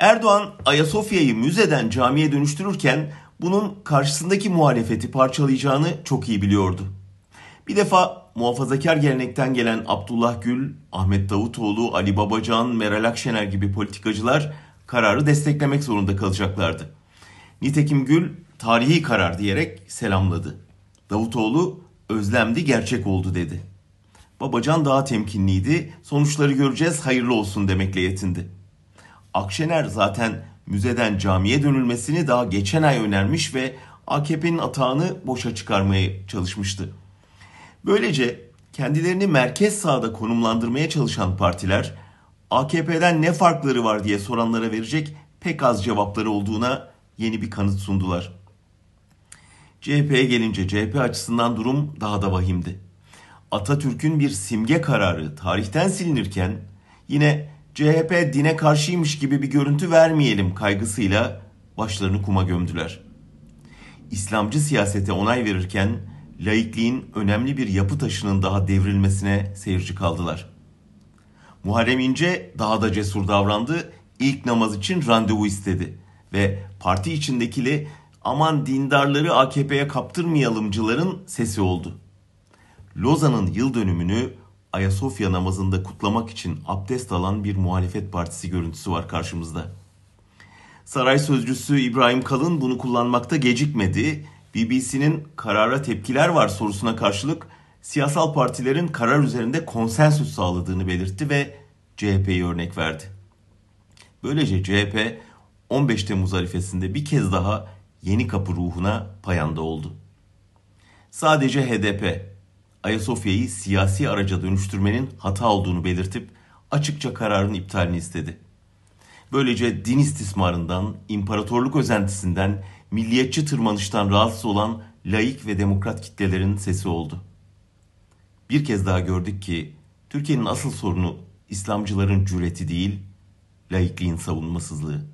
Erdoğan Ayasofya'yı müzeden camiye dönüştürürken bunun karşısındaki muhalefeti parçalayacağını çok iyi biliyordu. Bir defa muhafazakar gelenekten gelen Abdullah Gül, Ahmet Davutoğlu, Ali Babacan, Meral Akşener gibi politikacılar kararı desteklemek zorunda kalacaklardı. Nitekim Gül tarihi karar diyerek selamladı. Davutoğlu özlemdi gerçek oldu dedi. Babacan daha temkinliydi. Sonuçları göreceğiz hayırlı olsun demekle yetindi. Akşener zaten müzeden camiye dönülmesini daha geçen ay önermiş ve AKP'nin atağını boşa çıkarmaya çalışmıştı. Böylece kendilerini merkez sağda konumlandırmaya çalışan partiler AKP'den ne farkları var diye soranlara verecek pek az cevapları olduğuna yeni bir kanıt sundular. CHP'ye gelince CHP açısından durum daha da vahimdi. Atatürk'ün bir simge kararı tarihten silinirken yine CHP dine karşıymış gibi bir görüntü vermeyelim kaygısıyla başlarını kuma gömdüler. İslamcı siyasete onay verirken laikliğin önemli bir yapı taşının daha devrilmesine seyirci kaldılar. Muharrem İnce daha da cesur davrandı. İlk namaz için randevu istedi ve parti içindekili aman dindarları AKP'ye kaptırmayalımcıların sesi oldu. Lozan'ın yıl dönümünü Ayasofya namazında kutlamak için abdest alan bir muhalefet partisi görüntüsü var karşımızda. Saray sözcüsü İbrahim Kalın bunu kullanmakta gecikmedi. BBC'nin karara tepkiler var sorusuna karşılık siyasal partilerin karar üzerinde konsensüs sağladığını belirtti ve CHP'yi örnek verdi. Böylece CHP 15 Temmuz arifesinde bir kez daha yeni kapı ruhuna payanda oldu. Sadece HDP Ayasofya'yı siyasi araca dönüştürmenin hata olduğunu belirtip açıkça kararın iptalini istedi. Böylece din istismarından, imparatorluk özentisinden, milliyetçi tırmanıştan rahatsız olan laik ve demokrat kitlelerin sesi oldu. Bir kez daha gördük ki Türkiye'nin asıl sorunu İslamcıların cüreti değil, laikliğin savunmasızlığı.